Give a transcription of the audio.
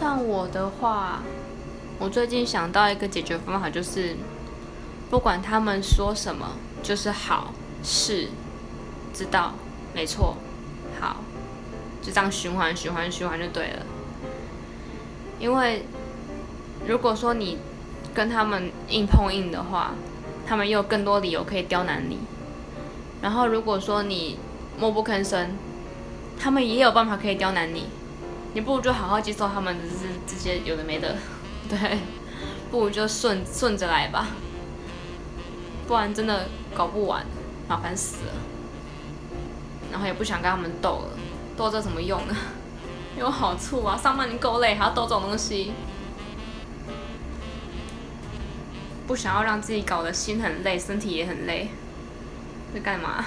像我的话，我最近想到一个解决方法，就是不管他们说什么，就是好是知道没错好，就这样循环循环循环就对了。因为如果说你跟他们硬碰硬的话，他们又有更多理由可以刁难你。然后如果说你默不吭声，他们也有办法可以刁难你。你不如就好好接受他们的这这些有的没的，对，不如就顺顺着来吧，不然真的搞不完，麻烦死了。然后也不想跟他们斗了，斗这什么用呢？有好处啊，上班已经够累，还要斗这种东西，不想要让自己搞得心很累，身体也很累，在干嘛？